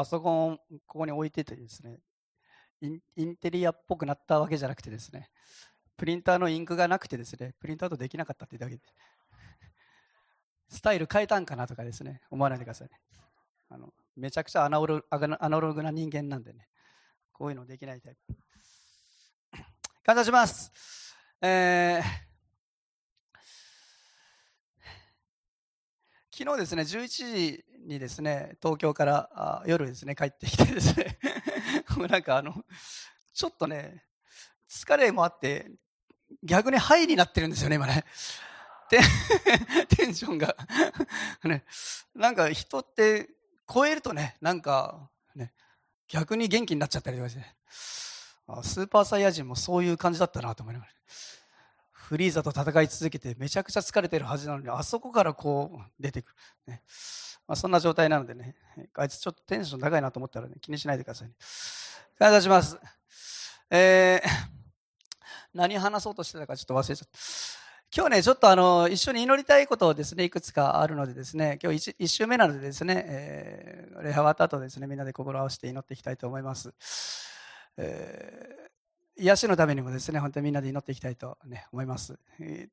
パソコンここに置いててですねインインテリアっぽくなったわけじゃなくてですねプリンターのインクがなくてですねプリントアウトできなかったってだけでスタイル変えたんかなとかですね思わないでくださいね。あのめちゃくちゃアナロアナログな人間なんでねこういうのできないタイプ。感謝します。えー昨日ですね、11時にですね、東京からあ夜ですね、帰ってきてですね、もうなんかあの、ちょっとね、疲れもあって、逆にハイになってるんですよね、今ね。テ テンションが ね、なんか人って超えるとね、なんかね、逆に元気になっちゃったりとかして、あスーパーサイヤ人もそういう感じだったなと思いながら。フリーザと戦い続けてめちゃくちゃ疲れてるはずなのにあそこからこう出てくる、ね。まあ、そんな状態なのでね。あい。つちょっとテンション高いなと思ったら、ね、気にしないでくださいね。感謝します。えー、何話そうとしてたかちょっと忘れちゃった。今日ね、ちょっとあの、一緒に祈りたいことをですね、いくつかあるのでですね、今日 1, 週目なのでですね、えー、礼拝終わった後ですね、みんなで心を合わせて祈っていきたいと思います。え癒しのためにもですね、本当にみんなで祈っていきたいと、ね、思います。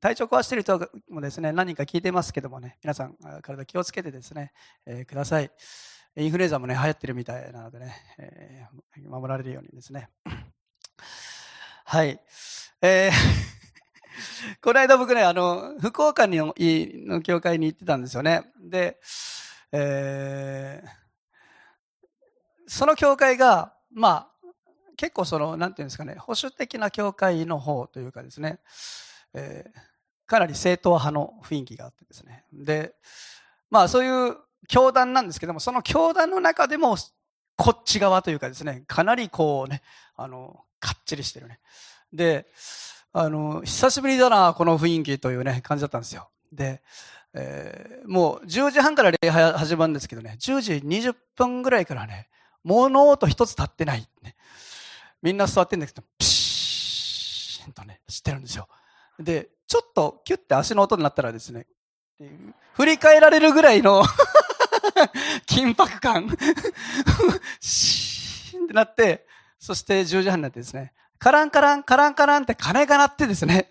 体調壊している人もですね、何人か聞いてますけどもね、皆さん、体気をつけてですね、えー、ください。インフルエンザもね、流行ってるみたいなのでね、えー、守られるようにですね。はい。えー この間僕ね、あの、福岡にのの教会に行ってたんですよね。で、えー、その教会が、まあ、結構その、なんていうんですかね、保守的な教会の方というかですね、えー、かなり正統派の雰囲気があってですね。で、まあそういう教団なんですけども、その教団の中でも、こっち側というかですね、かなりこうね、あの、かっちりしてるね。で、あの、久しぶりだな、この雰囲気というね、感じだったんですよ。で、えー、もう10時半から礼拝始まるんですけどね、10時20分ぐらいからね、物音一つ立ってない、ね。みんな座ってるんですけど、ピシーンとね、知ってるんですよ。で、ちょっとキュッて足の音になったらですね、振り返られるぐらいの 緊迫感シーンってなって、そして10時半になってですね、カランカラン、カランカランって鐘が鳴ってですね、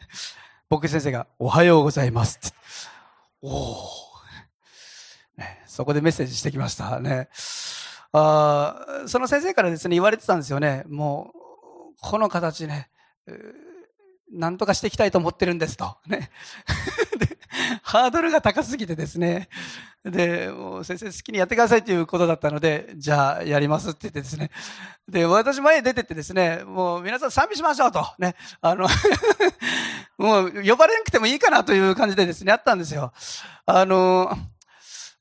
僕先生が、おはようございますって。おお、ね、そこでメッセージしてきましたね。あその先生からですね、言われてたんですよね。もう、この形ね、なんとかしていきたいと思ってるんですと。ね。で、ハードルが高すぎてですね。で、もう先生好きにやってくださいということだったので、じゃあやりますって言ってですね。で、私前に出てってですね、もう皆さん賛美しましょうと。ね。あの もう呼ばれなくてもいいかなという感じでですね、あったんですよ。あの、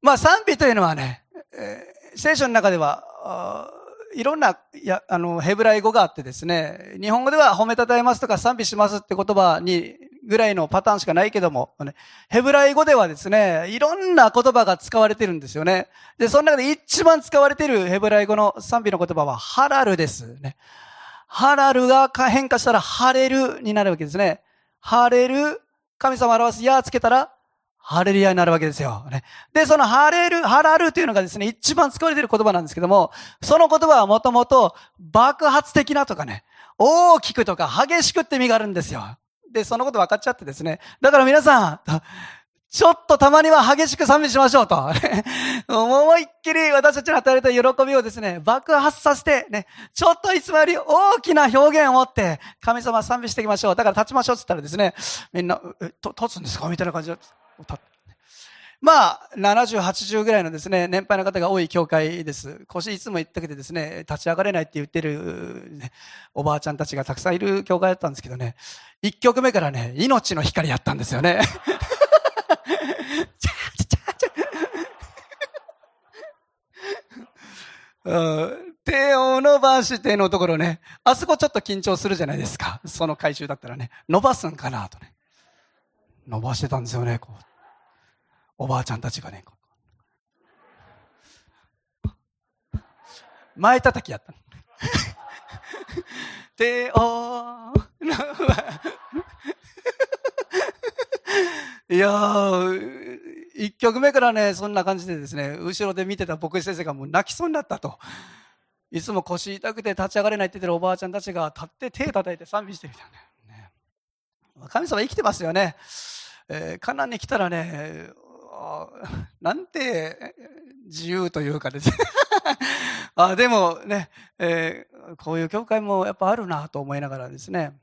まあ賛美というのはね、え、聖書の中では、いろんな、や、あの、ヘブライ語があってですね、日本語では褒めたたえますとか賛美しますって言葉に、ぐらいのパターンしかないけども、ヘブライ語ではですね、いろんな言葉が使われてるんですよね。で、その中で一番使われてるヘブライ語の賛美の言葉はハラルですね。ハラルが変化したらハレルになるわけですね。ハレル、神様を表すやつけたらハレルヤになるわけですよ。ね。で、そのハレル、ハラルというのがですね、一番使われている言葉なんですけども、その言葉はもともと爆発的なとかね、大きくとか激しくって意味があるんですよ。で、そのこと分かっちゃってですね。だから皆さん、ちょっとたまには激しく賛美しましょうと。思いっきり私たちの与えられた喜びをですね、爆発させて、ね、ちょっといつもより大きな表現を持って、神様賛美していきましょう。だから立ちましょうって言ったらですね、みんな、え、立つんですか？みたいな感じで。まあ、70、80ぐらいのですね、年配の方が多い教会です。腰いつも言ってきてですね、立ち上がれないって言ってる、ね、おばあちゃんたちがたくさんいる教会だったんですけどね、1曲目からね、命の光やったんですよね。手を伸ばしてのところね、あそこちょっと緊張するじゃないですか。その回収だったらね、伸ばすんかなとね。伸ばしてたんですよね、こう。おばあちゃんたちがね。前叩きやった。手を、いや一曲目からね、そんな感じでですね、後ろで見てた牧師先生がもう泣きそうになったと。いつも腰痛くて立ち上がれないって言ってるおばあちゃんたちが立って手叩いて賛美してみたいな、神様生きてますよね。えー、カナンに来たらね、なんて自由というかですね あでもね、えー、こういう教会もやっぱあるなと思いながらですね。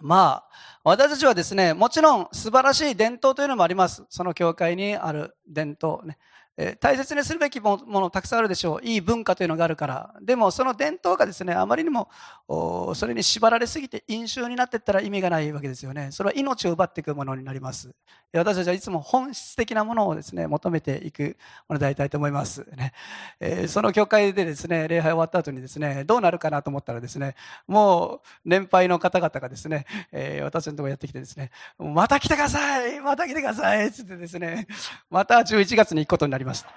まあ、私たちはですね、もちろん素晴らしい伝統というのもあります。その教会にある伝統ね。え大切にするべきものたくさんあるでしょう。いい文化というのがあるから。でもその伝統がですね、あまりにもそれに縛られすぎて飲酒になっていったら意味がないわけですよね。それは命を奪っていくものになります。私たちはいつも本質的なものをですね、求めていくものでありたいと思います。ねえー、その教会でですね、礼拝終わった後にですね、どうなるかなと思ったらですね、もう年配の方々がですね、えー、私のところやってきてですね、また来てくださいまた来てくださいっつってですね、また11月に行くことになりました。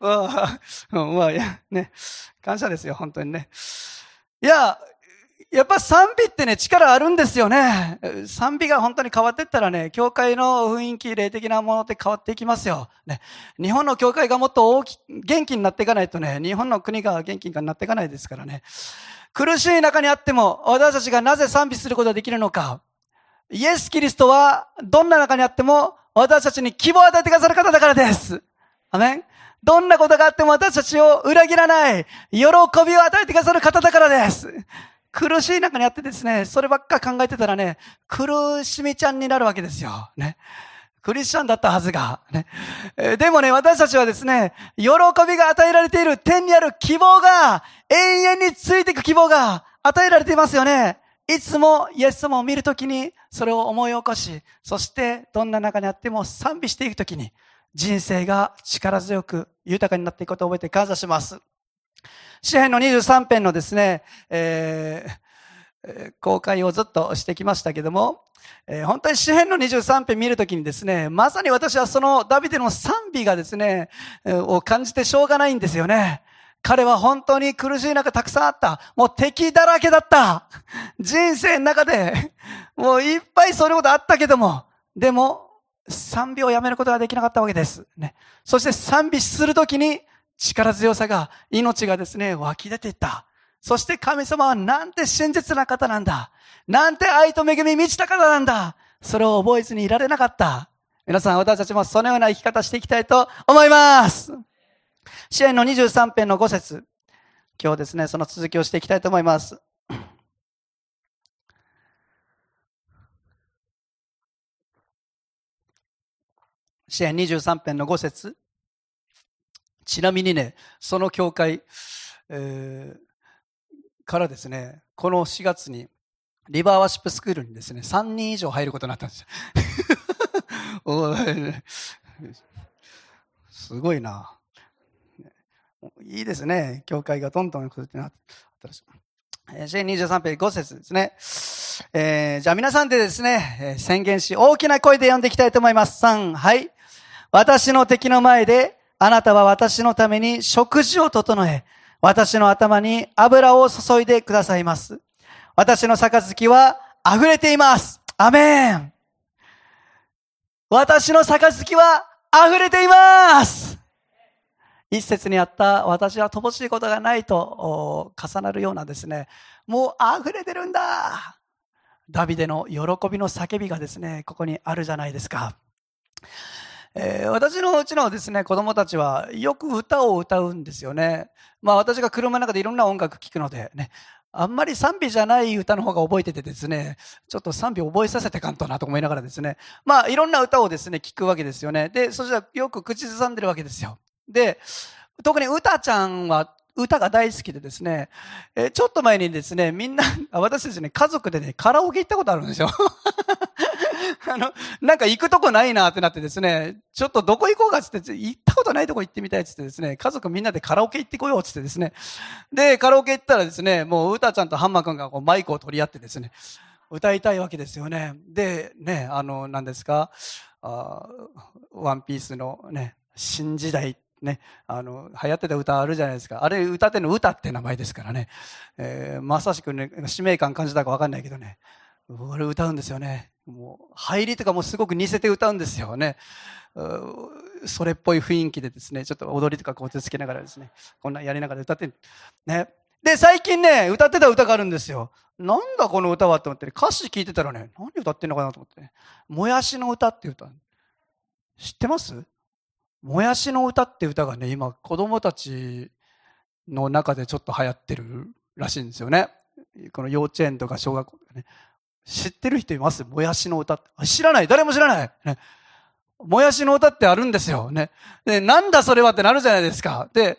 まあ、いや、ね、感謝ですよ、本当にね。いや、やっぱ賛美ってね、力あるんですよね。賛美が本当に変わっていったらね、教会の雰囲気、霊的なものって変わっていきますよ。ね、日本の教会がもっと大き、元気になっていかないとね、日本の国が元気になっていかないですからね。苦しい中にあっても、私たちがなぜ賛美することができるのか。イエス・キリストは、どんな中にあっても、私たちに希望を与えてくださる方だからです。アメンどんなことがあっても私たちを裏切らない、喜びを与えてくださる方だからです。苦しい中にあってですね、そればっか考えてたらね、苦しみちゃんになるわけですよ。ね。クリスチャンだったはずが。ね。でもね、私たちはですね、喜びが与えられている天にある希望が、永遠についていく希望が与えられていますよね。いつもイエス様を見るときに、それを思い起こし、そしてどんな中にあっても賛美していくときに、人生が力強く豊かになっていくことを覚えて感謝します。詩篇の23編のですね、えー、公開をずっとしてきましたけども、えー、本当に詩篇の23編見るときにですね、まさに私はそのダビデの賛美がですね、を感じてしょうがないんですよね。彼は本当に苦しい中たくさんあった。もう敵だらけだった。人生の中で、もういっぱいそういうことあったけども、でも、賛美をやめることができなかったわけです。ね。そして賛美するときに、力強さが、命がですね、湧き出ていった。そして神様はなんて真実な方なんだ。なんて愛と恵み満ちた方なんだ。それを覚えずにいられなかった。皆さん、私たちもそのような生き方していきたいと思います。支援の23編の5節今日ですね、その続きをしていきたいと思います。支援23編の5節ちなみにね、その教会、えー、からですね、この4月に、リバーワシップスクールにですね、3人以上入ることになったんですよ。すごいな。いいですね。教会がどんどんってなったらしい。シェ23ページ5節ですね。えー、じゃあ皆さんでですね、宣言し、大きな声で読んでいきたいと思います。3、はい。私の敵の前であなたは私のために食事を整え、私の頭に油を注いでくださいます。私の杯は溢れています。アメン。私の杯は溢れています。一節にあった私は乏しいことがないと重なるようなですね、もう溢れてるんだ。ダビデの喜びの叫びがですね、ここにあるじゃないですか。えー、私のうちのですね、子供たちはよく歌を歌うんですよね。まあ私が車の中でいろんな音楽聴くのでね、あんまり賛美じゃない歌の方が覚えててですね、ちょっと賛美覚えさせてかんとなと思いながらですね、まあいろんな歌をですね、聴くわけですよね。で、そしたらよく口ずさんでるわけですよ。で、特に歌ちゃんは歌が大好きでですね、えちょっと前にですね、みんな、私ですね、家族でね、カラオケ行ったことあるんですよ。あの、なんか行くとこないなってなってですね、ちょっとどこ行こうかってって、行ったことないとこ行ってみたいってってですね、家族みんなでカラオケ行ってこようってってですね、で、カラオケ行ったらですね、もう歌ちゃんとハンマー君がこうマイクを取り合ってですね、歌いたいわけですよね。で、ね、あの、何ですか、あワンピースのね、新時代ね、あの、流行ってた歌あるじゃないですか。あれ歌っての歌って名前ですからね。えー、まさしくね、使命感感じたかわかんないけどね。俺歌うんですよね。もう、入りとかもすごく似せて歌うんですよね。それっぽい雰囲気でですね、ちょっと踊りとかこう手つけながらですね、こんなやりながら歌ってね。で、最近ね、歌ってた歌があるんですよ。なんだこの歌はって思って、歌詞聞いてたらね、何歌ってんのかなと思ってね。もやしの歌って歌。知ってます？もやしの歌って歌がね、今子供たちの中でちょっと流行ってるらしいんですよね。この幼稚園とか小学校とかね。知ってる人います？もやしの歌って。知らない誰も知らない、ね、もやしの歌ってあるんですよ。ね。で、なんだそれはってなるじゃないですか。で、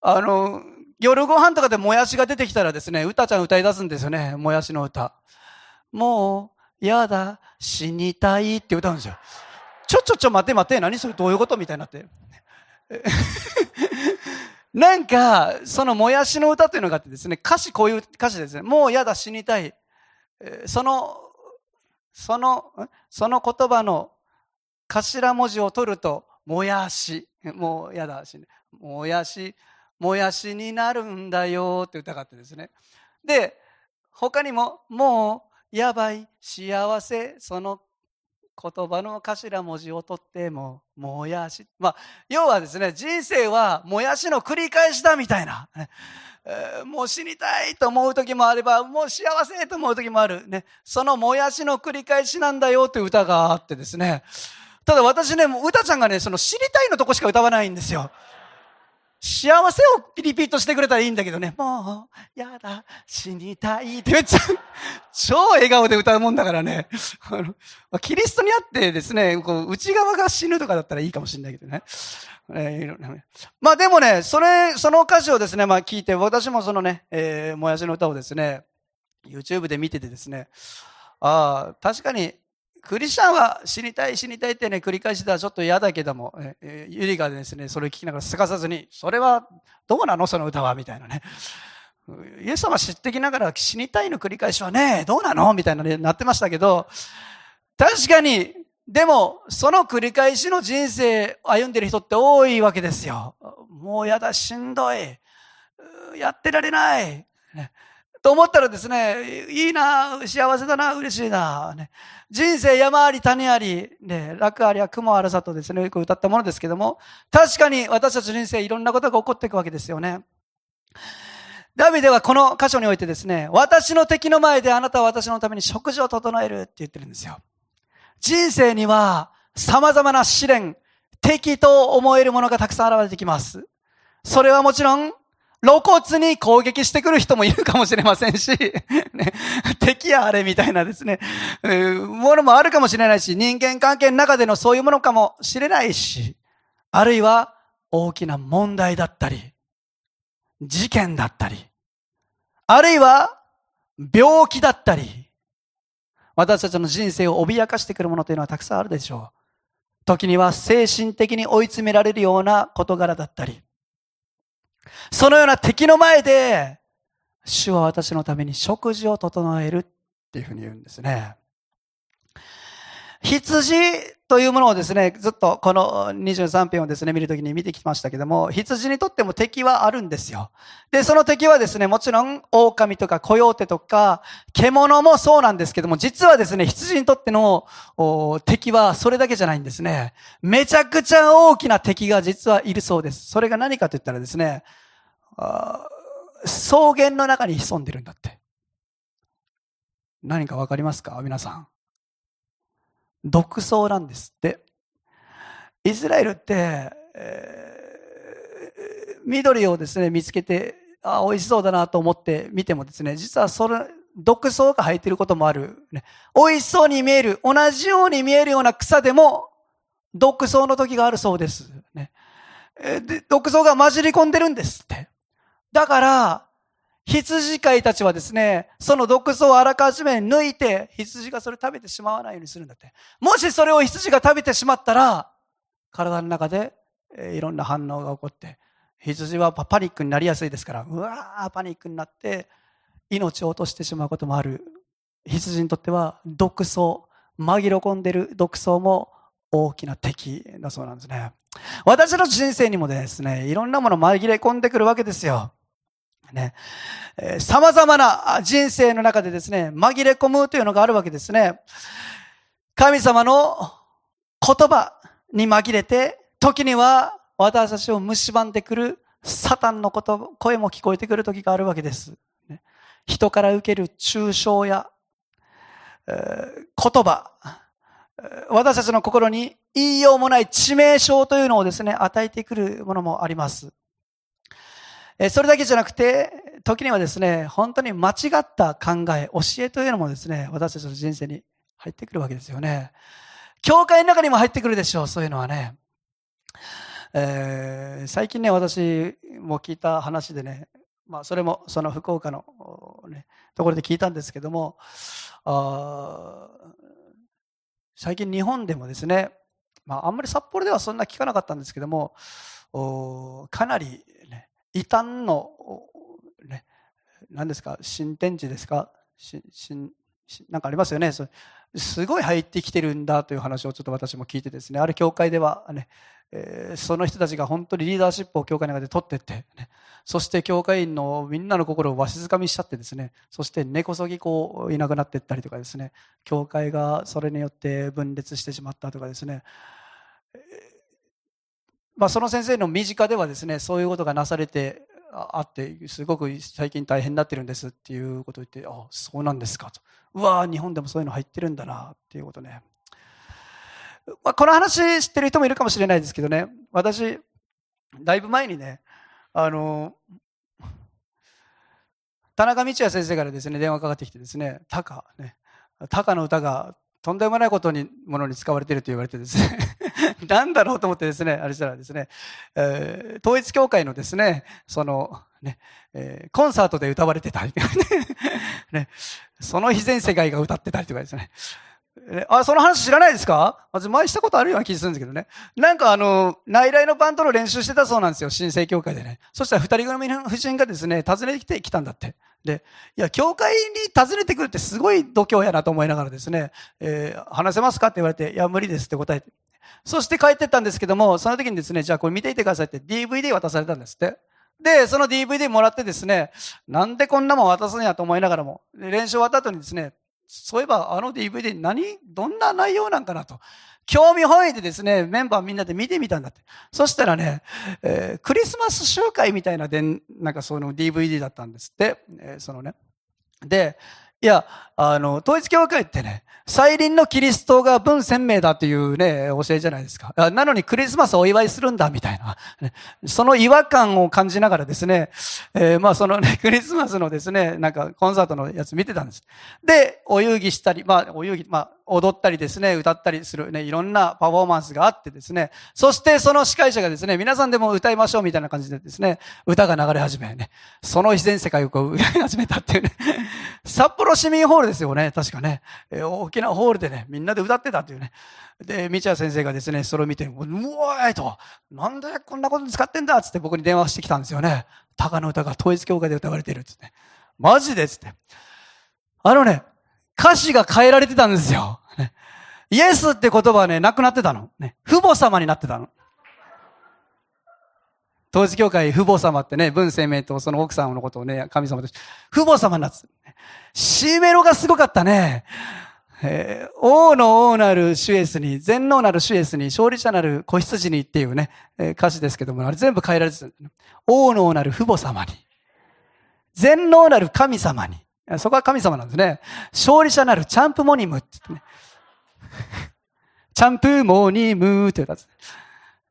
あの、夜ご飯とかでもやしが出てきたらですね、歌ちゃん歌い出すんですよね。もやしの歌。もう、やだ、死にたいって歌うんですよ。ちょちょちょ待て待て、何それどういうことみたいになって。なんか、そのもやしの歌というのがあってですね、歌詞こういう歌詞ですね。もうやだ死にたい。その、その、その言葉の頭文字を取ると、もやし。もうやだし、もやし、もやしになるんだよって歌があってですね。で、他にも、もうやばい、幸せ、その言葉の頭文字を取っても、もやし。まあ、要はですね、人生はもやしの繰り返しだみたいな。えー、もう死にたいと思う時もあれば、もう幸せと思う時もある。ね。そのもやしの繰り返しなんだよという歌があってですね。ただ私ね、歌ちゃんがね、その知りたいのとこしか歌わないんですよ。幸せをリピートしてくれたらいいんだけどね、もう、やだ、死にたいってめっちゃ、超笑顔で歌うもんだからね。あの、キリストにあってですね、こう内側が死ぬとかだったらいいかもしれないけどね。えー、まあでもね、それ、その歌詞をですね、まあ聞いて、私もそのね、えー、もやしの歌をですね、YouTube で見ててですね、ああ、確かにクリスチャンは死にたい死にたいってね、繰り返してたらちょっと嫌だけども、えー、ゆりがですね、それを聞きながらすかさずに、それはどうなの？その歌はみたいなね。イエス様知ってきながら死にたいの繰り返しはね、どうなの？みたいなね、なってましたけど、確かに、でも、その繰り返しの人生を歩んでる人って多いわけですよ。もうやだ、しんどい。やってられない。ねと思ったらですね、いいな、幸せだな、嬉しいな。ね、人生山あり谷あり、ね、楽ありは雲あるさとですね、よく歌ったものですけども、確かに私たち人生いろんなことが起こっていくわけですよね。ダビデはこの箇所においてですね、私の敵の前であなたは私のために食事を整えるって言ってるんですよ。人生には様々な試練、敵と思えるものがたくさん現れてきます。それはもちろん露骨に攻撃してくる人もいるかもしれませんし、ね、敵やあれみたいなですね、ものもあるかもしれないし、人間関係の中でのそういうものかもしれないし、あるいは大きな問題だったり、事件だったり、あるいは病気だったり、私たちの人生を脅かしてくるものというのはたくさんあるでしょう。時には精神的に追い詰められるような事柄だったり、そのような敵の前で、主は私のために食事を整えるっていうふうに言うんですね。羊というものをですね、ずっとこの23編をですね、見るときに見てきましたけども、羊にとっても敵はあるんですよ。で、その敵はですね、もちろん狼とかコヨーテとか獣もそうなんですけども、実はですね、羊にとっての敵はそれだけじゃないんですね。めちゃくちゃ大きな敵が実はいるそうです。それが何かと言ったらですね、草原の中に潜んでるんだって。何かわかりますか？皆さん。独草なんですって。イスラエルって、えー、緑をですね、見つけて、あ、美味しそうだなと思って見てもですね、実はそれ、毒草が生えてることもある、ね。美味しそうに見える、同じように見えるような草でも、毒草の時があるそうです。ね。で毒草が混じり込んでるんですって。だから、羊飼いたちはですね、その毒素をあらかじめ抜いて、羊がそれ食べてしまわないようにするんだって。もしそれを羊が食べてしまったら、体の中で、いろんな反応が起こって、羊はパニックになりやすいですから、うわーパニックになって、命を落としてしまうこともある。羊にとっては毒素、紛れ込んでる毒素も大きな敵だそうなんですね。私の人生にもですね、いろんなもの紛れ込んでくるわけですよ。ねえ、様々な人生の中でですね、紛れ込むというのがあるわけですね。神様の言葉に紛れて、時には私たちを蝕んでくるサタンのこと、声も聞こえてくる時があるわけです。人から受ける抽象や、えー、言葉、私たちの心に言いようもない致命傷というのをですね、与えてくるものもあります。それだけじゃなくて、時にはですね、本当に間違った考え、教えというのもですね、私たちの人生に入ってくるわけですよね。教会の中にも入ってくるでしょう、そういうのはね。えー、最近ね、私も聞いた話でね、まあ、それもその福岡の、ね、ところで聞いたんですけども、あ最近日本でもですね、まあ、あんまり札幌ではそんな聞かなかったんですけども、かなり、異端の、ね、何ですか、新天地ですか、ししなんかありますよね。すごい入ってきてるんだという話をちょっと私も聞いてですね、ある教会ではね、えー、その人たちが本当にリーダーシップを教会の中で取ってって、ね、そして教会員のみんなの心をわしづかみしちゃってですね、そして根こそぎこういなくなっていったりとかですね、教会がそれによって分裂してしまったとかですね、まあ、その先生の身近ではですね、そういうことがなされてあって、すごく最近大変になってるんですっていうことを言って、あそうなんですかと。うわ日本でもそういうの入ってるんだなっていうことね。まあ、この話知ってる人もいるかもしれないですけどね、私、だいぶ前にね、あの、田中道也先生からですね、電話かかってきてですね、タカ、ね、タカの歌がとんでもないことに、ものに使われていると言われてですね。なんだろうと思ってですね、あれしたらですね、えー、統一教会のですね、その、ね、えー、コンサートで歌われてたり、ね、その非全世界が歌ってたりとかですね。あ、その話知らないですか？まず前したことあるような気するんですけどね。なんかあの、内来のバンドの練習してたそうなんですよ。新生教会でね。そしたら二人組の夫人がですね、訪ねてきてきたんだって。で、いや、教会に訪ねてくるってすごい度胸やなと思いながらですね、えー、話せますかって言われて、いや、無理ですって答えて。そして帰ってったんですけども、その時にですね、じゃあこれ見ていてくださいって DVD 渡されたんですって。で、その DVD もらってですね、なんでこんなもん渡すんやと思いながらも、練習終わった後にですね、そういえばあの DVD 何、どんな内容なんかなと。興味本位でですね、メンバーみんなで見てみたんだって。そしたらね、えー、クリスマス集会みたいなでなんかその DVD だったんですって。えー、そのね。で、いや、あの、統一教会ってね、再臨のキリストが文鮮明だっていうね、教えじゃないですか。なのにクリスマスをお祝いするんだ、みたいな。その違和感を感じながらですね、えー、まあそのね、クリスマスのですね、なんかコンサートのやつ見てたんです。で、お遊戯したり、まあ、お遊戯、まあ、踊ったりですね、歌ったりするね、いろんなパフォーマンスがあってですね、そしてその司会者がですね、皆さんでも歌いましょうみたいな感じでですね、歌が流れ始めね、その自然世界をこう 歌い始めたっていうね、札幌市民ホールですよね、確かね、えー、大きなホールでね、みんなで歌ってたっていうね。で、道谷先生がですね、それを見て、うおーいと、なんでこんなことに使ってんだっつって僕に電話してきたんですよね。鷹の歌が統一教会で歌われてるっつって。マジでっつって。あのね、歌詞が変えられてたんですよ。ね、イエスって言葉はね、なくなってたの。ね、父母様になってたの。統一教会父母様ってね、文鮮明とその奥さんのことをね、神様として、父母様になって、シーメロがすごかったね。えー、王の王なる主イエスに、全能なる主イエスに、勝利者なる子羊にっていうね、えー、歌詞ですけども、あれ全部変えられてた。王の王なる父母様に、全能なる神様に、そこは神様なんですね。勝利者なるチャンプモニムって言ってね。チャンプモニムって言ったんです。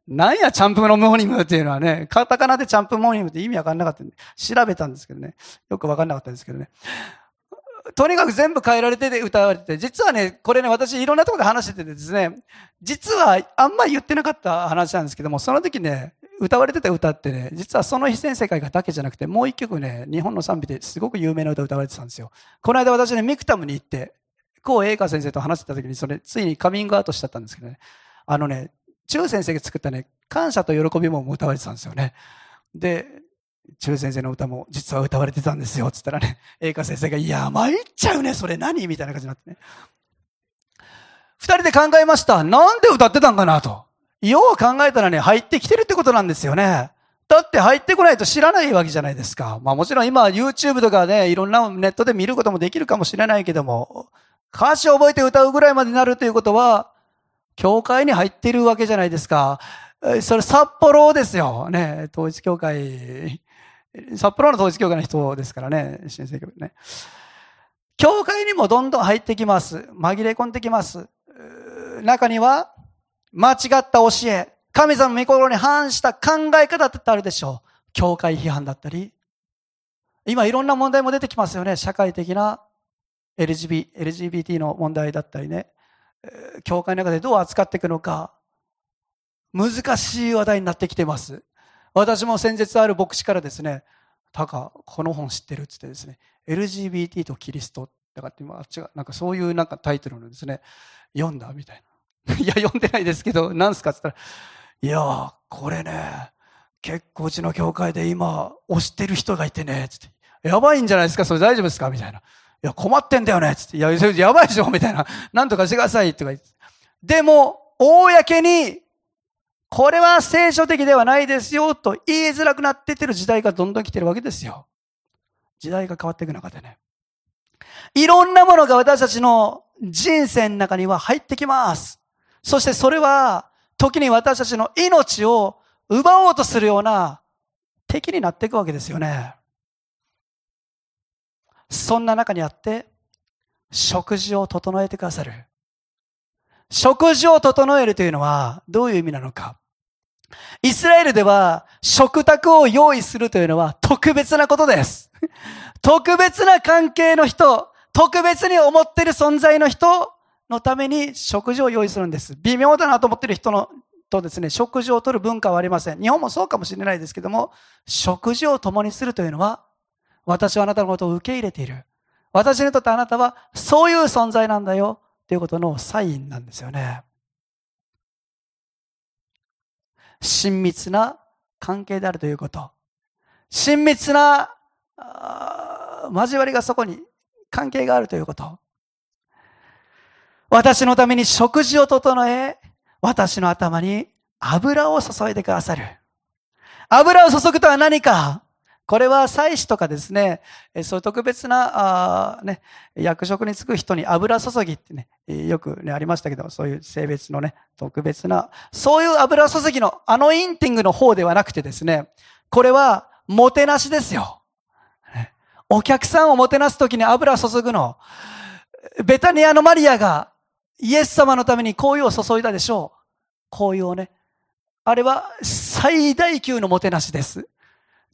なんや、チャンプのモーニムっていうのはね、カタカナでチャンプモーニムって意味わかんなかったんで、調べたんですけどね。よくわかんなかったんですけどね。とにかく全部変えられて歌われてて、実はね、これね、私いろんなところで話しててですね、実はあんまり言ってなかった話なんですけども、その時ね、歌われてた歌ってね、実はその非戦世界がだけじゃなくて、もう一曲ね、日本の賛美ですごく有名な歌歌われてたんですよ。この間私ね、ミクタムに行って、コウ・エイカ先生と話してた時に、それ、ついにカミングアウトしちゃったんですけどね。あのね、中先生が作ったね、感謝と喜びも歌われてたんですよね。で、中先生の歌も実は歌われてたんですよ、つったらね、エイカ先生が、いや、参っちゃうね、それ何？みたいな感じになってね。二人で考えました。なんで歌ってたんかなと。よう考えたらね、入ってきてるってことなんですよね。だって入ってこないと知らないわけじゃないですか。まあもちろん今 YouTube とかね、いろんなネットで見ることもできるかもしれないけども、歌詞を覚えて歌うぐらいまでになるということは、教会に入っているわけじゃないですか。それ札幌ですよ。ね、統一教会。札幌の統一教会の人ですからね、新生教ね。教会にもどんどん入ってきます。紛れ込んできます。中には、間違った教え、神様の御心に反した考え方ってあるでしょう。教会批判だったり。今いろんな問題も出てきますよね。社会的な L. G. B. LGBT の問題だったりね。教会の中でどう扱っていくのか。難しい話題になってきてます。私も先日ある牧師からですね、タカ、この本知ってるっつってですね、LGBT とキリストだかって今、違う、なんかそういうなんかタイトルのですね、読んだみたいな。いや、読んでないですけど、何すかって言ったら、いやこれね、結構うちの教会で今、推してる人がいてね、つって。やばいんじゃないですかそれ大丈夫ですか？みたいな。いや、困ってんだよねつって。いや、やばいでしょみたいな。なんとかしてくださいとか言って。でも、公に、これは聖書的ではないですよと言いづらくなってってる時代がどんどん来てるわけですよ。時代が変わっていく中でね。いろんなものが私たちの人生の中には入ってきます。そしてそれは、時に私たちの命を奪おうとするような敵になっていくわけですよね。そんな中にあって、食事を整えてくださる。食事を整えるというのはどういう意味なのか。イスラエルでは食卓を用意するというのは特別なことです。特別な関係の人、特別に思ってる存在の人のために食事を用意するんです。微妙だなと思ってる人のとですね、食事をとる文化はありません。日本もそうかもしれないですけども、食事を共にするというのは、私はあなたのことを受け入れている。私にとってあなたはそういう存在なんだよ。ということのサインなんですよね。親密な関係であるということ。親密な交わりがそこに関係があるということ。私のために食事を整え、私の頭に油を注いでくださる。油を注ぐとは何かこれは祭司とかですね、そういう特別な、あね、役職に就く人に油注ぎってね、よくね、ありましたけど、そういう性別のね、特別な、そういう油注ぎの、あのインティングの方ではなくてですね、これは、もてなしですよ。お客さんをもてなすときに油注ぐの。ベタニアのマリアが、イエス様のために香油を注いだでしょう。香油をね。あれは最大級のもてなしです。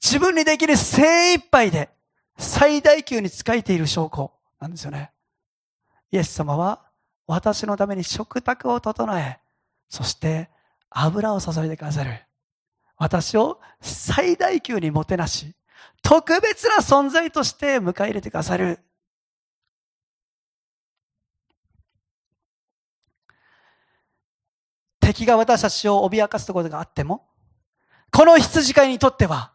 自分にできる精一杯で最大級に使えている証拠なんですよね。イエス様は私のために食卓を整え、そして油を注いでくださる。私を最大級にもてなし、特別な存在として迎え入れてくださる。敵が私たちを脅かすところがあっても、この羊飼いにとっては、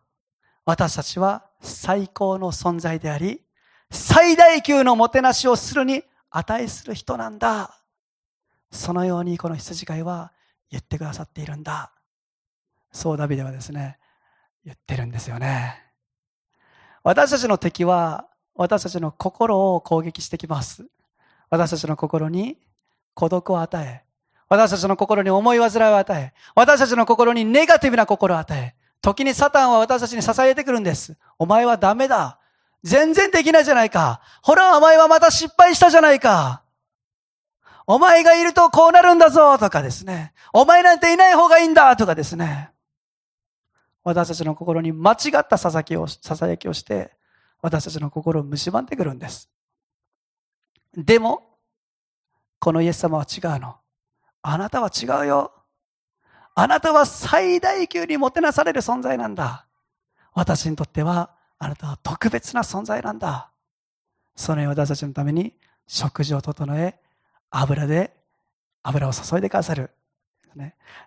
私たちは最高の存在であり、最大級のもてなしをするに値する人なんだ。そのようにこの羊飼いは言ってくださっているんだ。そうダビデはですね、言ってるんですよね。私たちの敵は私たちの心を攻撃してきます。私たちの心に孤独を与え、私たちの心に思い煩いを与え、私たちの心にネガティブな心を与え、時にサタンは私たちに支えてくるんです。お前はダメだ。全然できないじゃないか。ほら、お前はまた失敗したじゃないか。お前がいるとこうなるんだぞとかですね。お前なんていない方がいいんだとかですね。私たちの心に間違ったささきを、ささやきをして、私たちの心を蝕んでくるんです。でも、このイエス様は違うの。あなたは違うよ。あなたは最大級にもてなされる存在なんだ。私にとっては、あなたは特別な存在なんだ。そのように私たちのために食事を整え、油で、油を注いでくださる。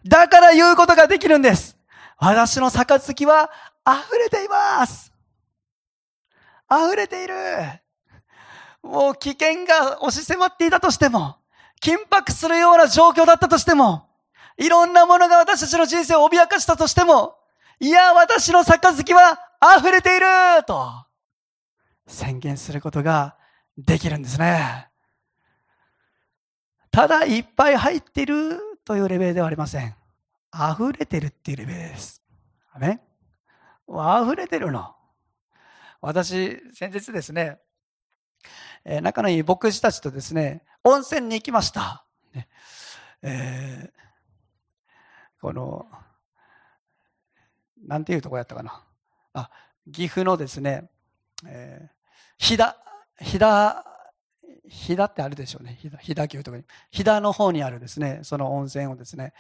だから言うことができるんです。私の杯は溢れています。溢れている。もう危険が押し迫っていたとしても、緊迫するような状況だったとしても、いろんなものが私たちの人生を脅かしたとしても、いや、私の杯は溢れていると宣言することができるんですね。ただいっぱい入っているというレベルではありません。溢れてるっていうレベルです。ね。溢れてるの。私、先日ですね、えー、仲のいい牧師たちとですね、温泉に行きました。ねえー、この、なんていうとこやったかな。あ、岐阜のですね、えー、飛騨、飛騨、飛騨ってあるでしょうね。飛騨、飛騨牛とかに。飛騨の方にあるですね、その温泉をですね、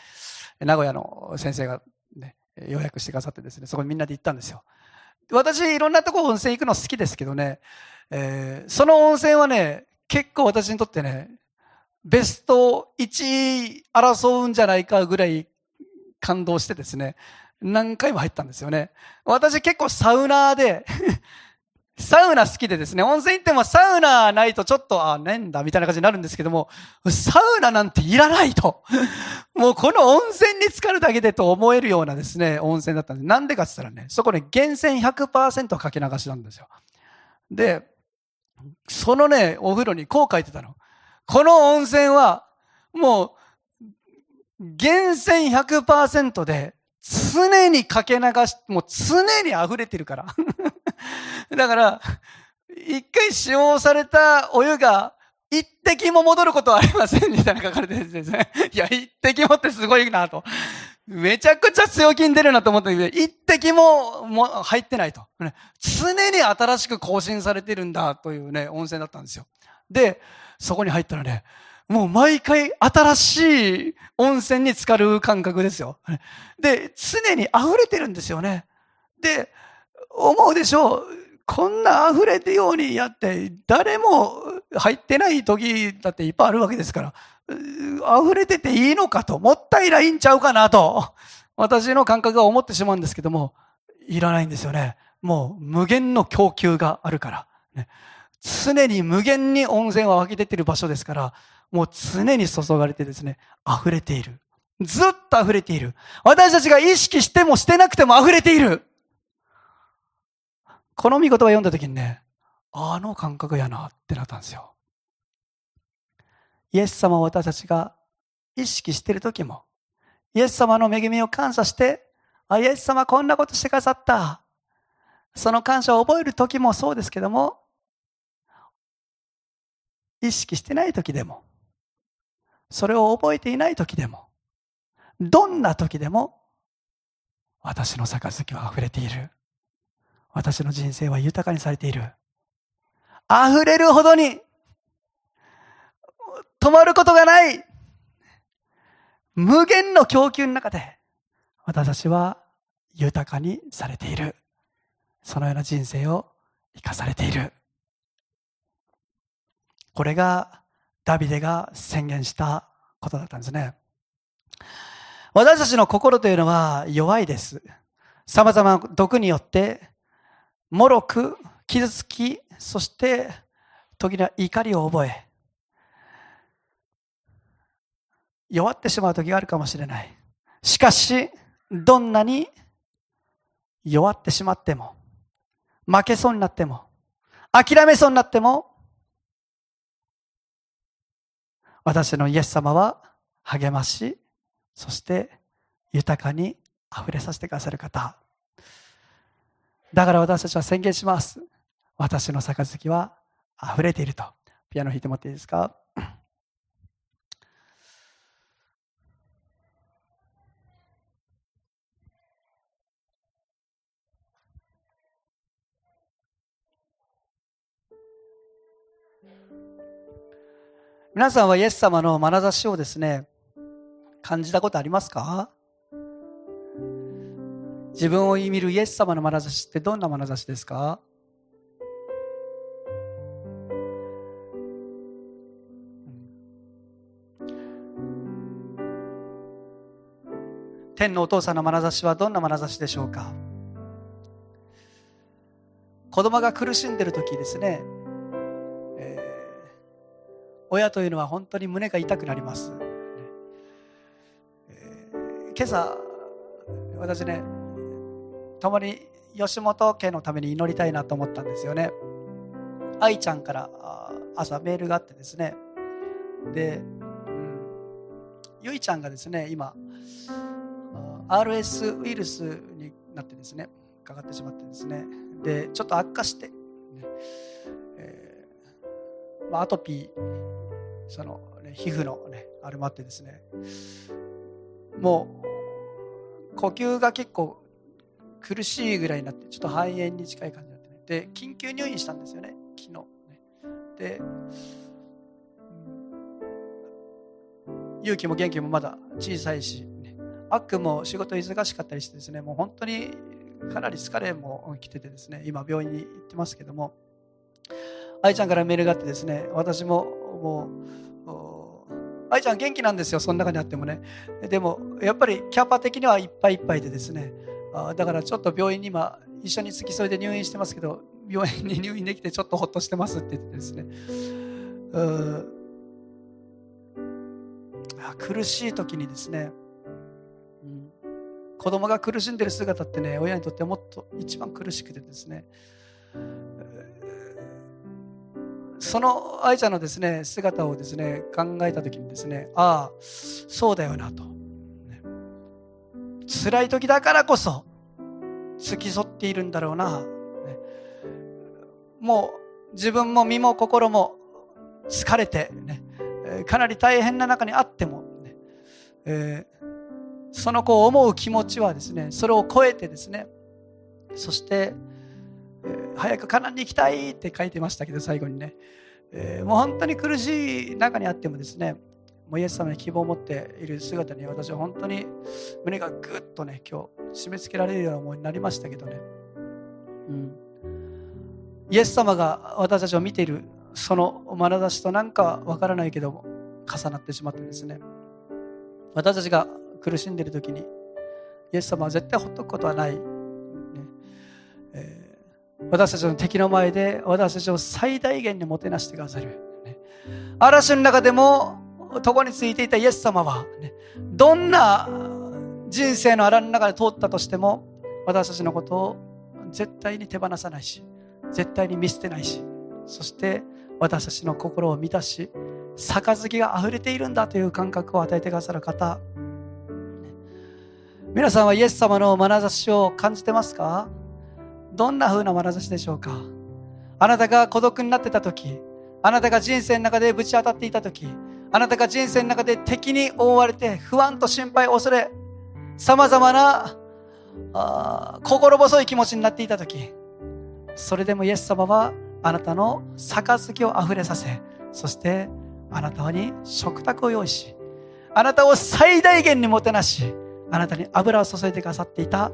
名古屋の先生がね、予約してくださってですね、そこにみんなで行ったんですよ。私、いろんなとこ温泉行くの好きですけどね、えー、その温泉はね、結構私にとってね、ベスト1位争うんじゃないかぐらい感動してですね、何回も入ったんですよね。私結構サウナーで サウナ好きでですね、温泉行ってもサウナないとちょっと、あ、ねんだ、みたいな感じになるんですけども、サウナなんていらないと。もうこの温泉に浸かるだけでと思えるようなですね、温泉だったんです。なんでかって言ったらね、そこね、源泉100%かけ流しなんですよ。で、そのね、お風呂にこう書いてたの。この温泉は、もう、源泉100%で、常にかけ流し、もう常に溢れてるから。だから、一回使用されたお湯が一滴も戻ることはありませんみたいな書かれてるんですね。いや、一滴もってすごいなと。めちゃくちゃ強気に出るなと思ったけど、一滴もも入ってないと。常に新しく更新されてるんだというね、温泉だったんですよ。で、そこに入ったらね、もう毎回新しい温泉に浸かる感覚ですよ。で、常に溢れてるんですよね。で、思うでしょう。こんな溢れてようにやって、誰も入ってない時だっていっぱいあるわけですから、溢れてていいのかと、もったいないんちゃうかなと、私の感覚は思ってしまうんですけども、いらないんですよね。もう無限の供給があるから。ね、常に無限に温泉は湧き出てる場所ですから、もう常に注がれてですね、溢れている。ずっと溢れている。私たちが意識してもしてなくても溢れている。この見言葉を読んだ時にね、あの感覚やなってなったんですよ。イエス様を私たちが意識している時も、イエス様の恵みを感謝して、あ、イエス様こんなことしてくださった。その感謝を覚える時もそうですけども、意識してない時でも、それを覚えていない時でも、どんな時でも、私の杯は溢れている。私の人生は豊かにされている。溢れるほどに、止まることがない。無限の供給の中で、私たちは豊かにされている。そのような人生を生かされている。これがダビデが宣言したことだったんですね。私たちの心というのは弱いです。様々な毒によってもろく傷つき、そして時には怒りを覚え、弱ってしまう時があるかもしれない。しかし、どんなに弱ってしまっても、負けそうになっても、諦めそうになっても、私のイエス様は励まし、そして豊かに溢れさせてくださる方。だから私たちは宣言します。私の杯は溢れていると。ピアノ弾いてもらっていいですか？皆さんはイエス様の眼差しをですね、感じたことありますか？自分を見るイエス様の眼差しってどんな眼差しですか？天のお父さんの眼差しはどんな眼差しでしょうか？子供が苦しんでる時ですね、親というのは本当に胸が痛くなります、えー、今朝私ね共に吉本家のために祈りたいなと思ったんですよね。愛ちゃんから朝メールがあってですね。で、うん、ゆいちゃんがですね、今、RS ウイルスになってですね、かかってしまってですね、で、ちょっと悪化して、ねえーまあ、アトピー、その、ね、皮膚の、ね、あれもあってですね、もう、呼吸が結構苦しいぐらいになって、ちょっと肺炎に近い感じになってね、で、緊急入院したんですよね、昨日。ね、で、勇気も元気もまだ小さいし、ね、あっくも仕事忙しかったりしてですね、もう本当にかなり疲れも来ててですね、今病院に行ってますけども、愛ちゃんからメールがあってですね、私ももう、愛ちゃん元気なんですよ、その中にあってもね。でも、やっぱりキャパ的にはいっぱいいっぱいでですね、だからちょっと病院に今、一緒に付き添いで入院してますけど、病院に入院できてちょっとほっとしてますって言ってですね、う苦しい時にですね、うん、子供が苦しんでる姿ってね親にとってもっと一番苦しくてですね。その愛ちゃんのですね姿をですね考えた時にですねああそうだよなと、ね、辛い時だからこそ付き添っているんだろうな、ね、もう自分も身も心も疲れて、ね、かなり大変な中にあっても、ね。えー、その子を思う気持ちはですねそれを超えてですね。そして、早くカナンに行きたいって書いてましたけど最後にね、えー、もう本当に苦しい中にあってもですねもうイエス様に希望を持っている姿に私は本当に胸がぐっとね今日締め付けられるような思いになりましたけどね、うん、イエス様が私たちを見ているその眼差しとなんかわからないけども重なってしまってですね。私たちが苦しんでいる時にイエス様は絶対ほっとくことはない、ね。えー、私たちの敵の前で私たちを最大限にもてなしてくださる、嵐の中でも床についていたイエス様は、ね、どんな人生の荒の中で通ったとしても私たちのことを絶対に手放さないし絶対に見捨てないしそして私たちの心を満たし杯が溢れているんだという感覚を与えてくださる方。皆さんはイエス様の眼差しを感じてますか？どんな風な眼差しでしょうか？あなたが孤独になってた時あなたが人生の中でぶち当たっていた時あなたが人生の中で敵に覆われて不安と心配恐れさまざまなあ心細い気持ちになっていた時それでもイエス様はあなたの杯をあふれさせそしてあなたに食卓を用意しあなたを最大限にもてなしあなたに油を注いでくださっていた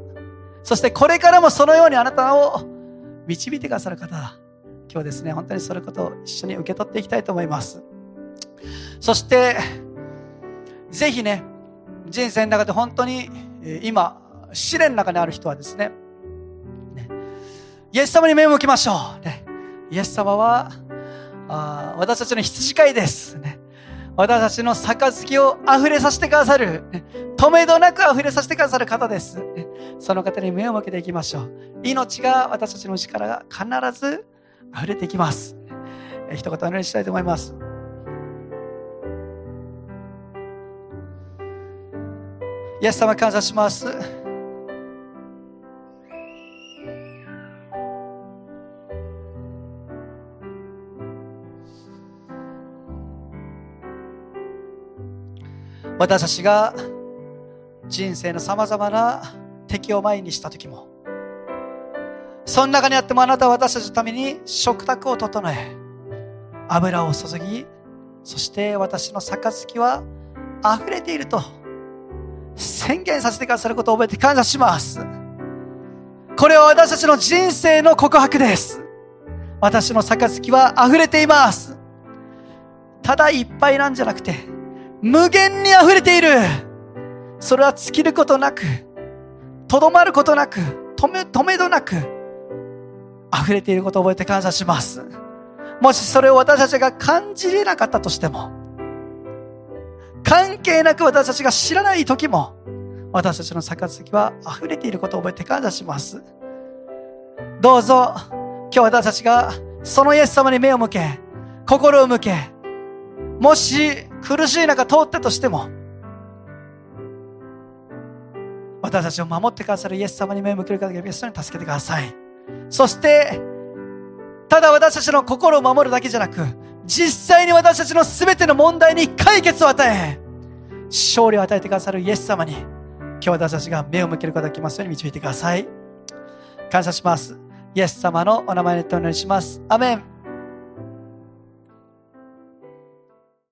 そしてこれからもそのようにあなたを導いてくださる方だ今日ですね本当にそのことを一緒に受け取っていきたいと思います。そしてぜひね人生の中で本当に今試練の中にある人はですねねイエス様に目を向けましょう、ね、イエス様はあ私たちの羊飼いです、ね。私たちの杯を溢れさせてくださる、止めどなく溢れさせてくださる方です、その方に目を向けていきましょう。命が私たちの内からが必ず溢れていきます。一言お願いしたいと思います。イエス様感謝します。私たちが人生のさまざまな敵を前にした時も。その中にあってもあなたは私たちのために食卓を整え油を注ぎそして私の杯は溢れていると宣言させてくださることを覚えて感謝します。これは私たちの人生の告白です。私の杯は溢れています。ただいっぱいなんじゃなくて無限に溢れている。それは尽きることなくとどまることなく止め止めどなく溢れていることを覚えて感謝します。もしそれを私たちが感じれなかったとしても関係なく私たちが知らない時も私たちの杯は溢れていることを覚えて感謝します。どうぞ今日私たちがそのイエス様に目を向け心を向けもし苦しい中通ったとしても私たちを守ってくださるイエス様に目を向ける方がイエス様に助けてください。そして、ただ私たちの心を守るだけじゃなく、実際に私たちの全ての問題に解決を与え、勝利を与えてくださるイエス様に、今日私たちが目を向けることができますように導いてください。感謝します。イエス様のお名前でお願いします。アメン。